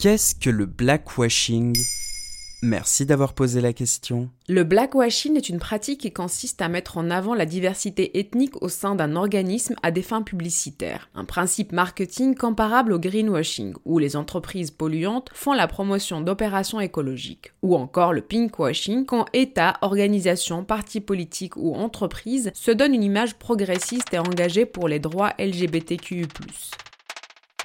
Qu'est-ce que le blackwashing? Merci d'avoir posé la question. Le blackwashing est une pratique qui consiste à mettre en avant la diversité ethnique au sein d'un organisme à des fins publicitaires. Un principe marketing comparable au greenwashing, où les entreprises polluantes font la promotion d'opérations écologiques. Ou encore le pinkwashing, quand États, organisations, partis politiques ou entreprises se donnent une image progressiste et engagée pour les droits LGBTQI+.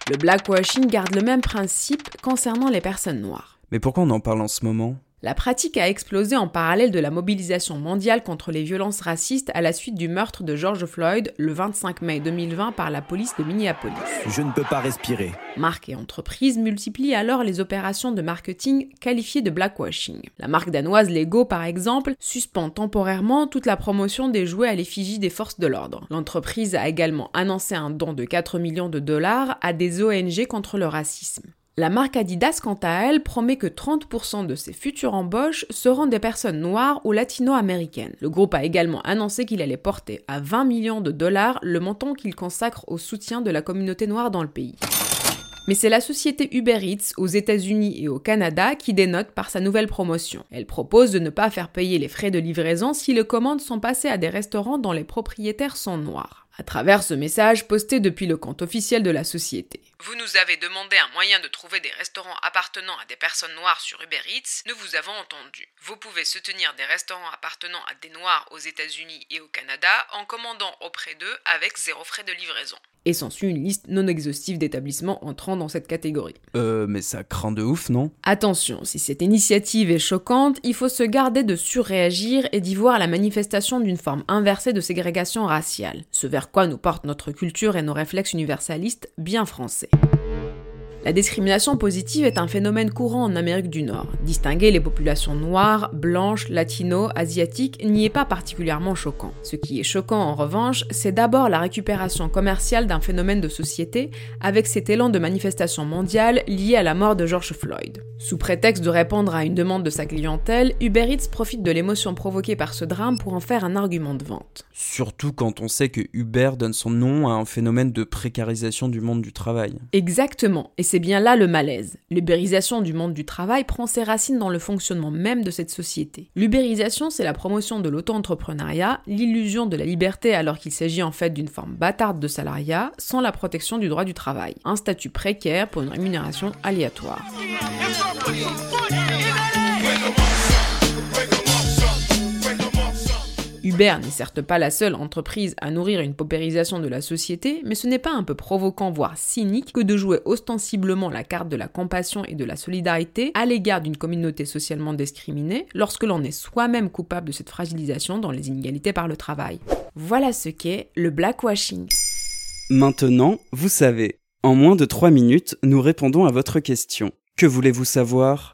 Le blackwashing garde le même principe concernant les personnes noires. Mais pourquoi on en parle en ce moment? La pratique a explosé en parallèle de la mobilisation mondiale contre les violences racistes à la suite du meurtre de George Floyd le 25 mai 2020 par la police de Minneapolis. Je ne peux pas respirer. Marques et entreprises multiplient alors les opérations de marketing qualifiées de blackwashing. La marque danoise Lego, par exemple, suspend temporairement toute la promotion des jouets à l'effigie des forces de l'ordre. L'entreprise a également annoncé un don de 4 millions de dollars à des ONG contre le racisme. La marque Adidas, quant à elle, promet que 30% de ses futures embauches seront des personnes noires ou latino-américaines. Le groupe a également annoncé qu'il allait porter à 20 millions de dollars le montant qu'il consacre au soutien de la communauté noire dans le pays. Mais c'est la société Uber Eats aux États-Unis et au Canada qui dénote par sa nouvelle promotion. Elle propose de ne pas faire payer les frais de livraison si les commandes sont passées à des restaurants dont les propriétaires sont noirs à travers ce message posté depuis le compte officiel de la société. Vous nous avez demandé un moyen de trouver des restaurants appartenant à des personnes noires sur Uber Eats, nous vous avons entendu. Vous pouvez soutenir des restaurants appartenant à des noirs aux États-Unis et au Canada en commandant auprès d'eux avec zéro frais de livraison et s'ensuit une liste non exhaustive d'établissements entrant dans cette catégorie. Euh, mais ça craint de ouf, non? Attention, si cette initiative est choquante, il faut se garder de surréagir et d'y voir la manifestation d'une forme inversée de ségrégation raciale, ce vers quoi nous porte notre culture et nos réflexes universalistes bien français. La discrimination positive est un phénomène courant en Amérique du Nord. Distinguer les populations noires, blanches, latino, asiatiques n'y est pas particulièrement choquant. Ce qui est choquant en revanche, c'est d'abord la récupération commerciale d'un phénomène de société avec cet élan de manifestation mondiale lié à la mort de George Floyd. Sous prétexte de répondre à une demande de sa clientèle, Uber Eats profite de l'émotion provoquée par ce drame pour en faire un argument de vente. Surtout quand on sait que Uber donne son nom à un phénomène de précarisation du monde du travail. Exactement, et c'est bien là le malaise. L'ubérisation du monde du travail prend ses racines dans le fonctionnement même de cette société. L'ubérisation, c'est la promotion de l'auto-entrepreneuriat, l'illusion de la liberté alors qu'il s'agit en fait d'une forme bâtarde de salariat, sans la protection du droit du travail. Un statut précaire pour une rémunération aléatoire. Uber n'est certes pas la seule entreprise à nourrir une paupérisation de la société, mais ce n'est pas un peu provoquant, voire cynique, que de jouer ostensiblement la carte de la compassion et de la solidarité à l'égard d'une communauté socialement discriminée lorsque l'on est soi-même coupable de cette fragilisation dans les inégalités par le travail. Voilà ce qu'est le blackwashing. Maintenant, vous savez. En moins de 3 minutes, nous répondons à votre question. Que voulez-vous savoir?